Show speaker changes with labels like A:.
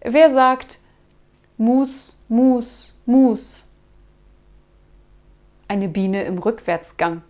A: Wer sagt Mus, Mus, Mus? Eine Biene im Rückwärtsgang.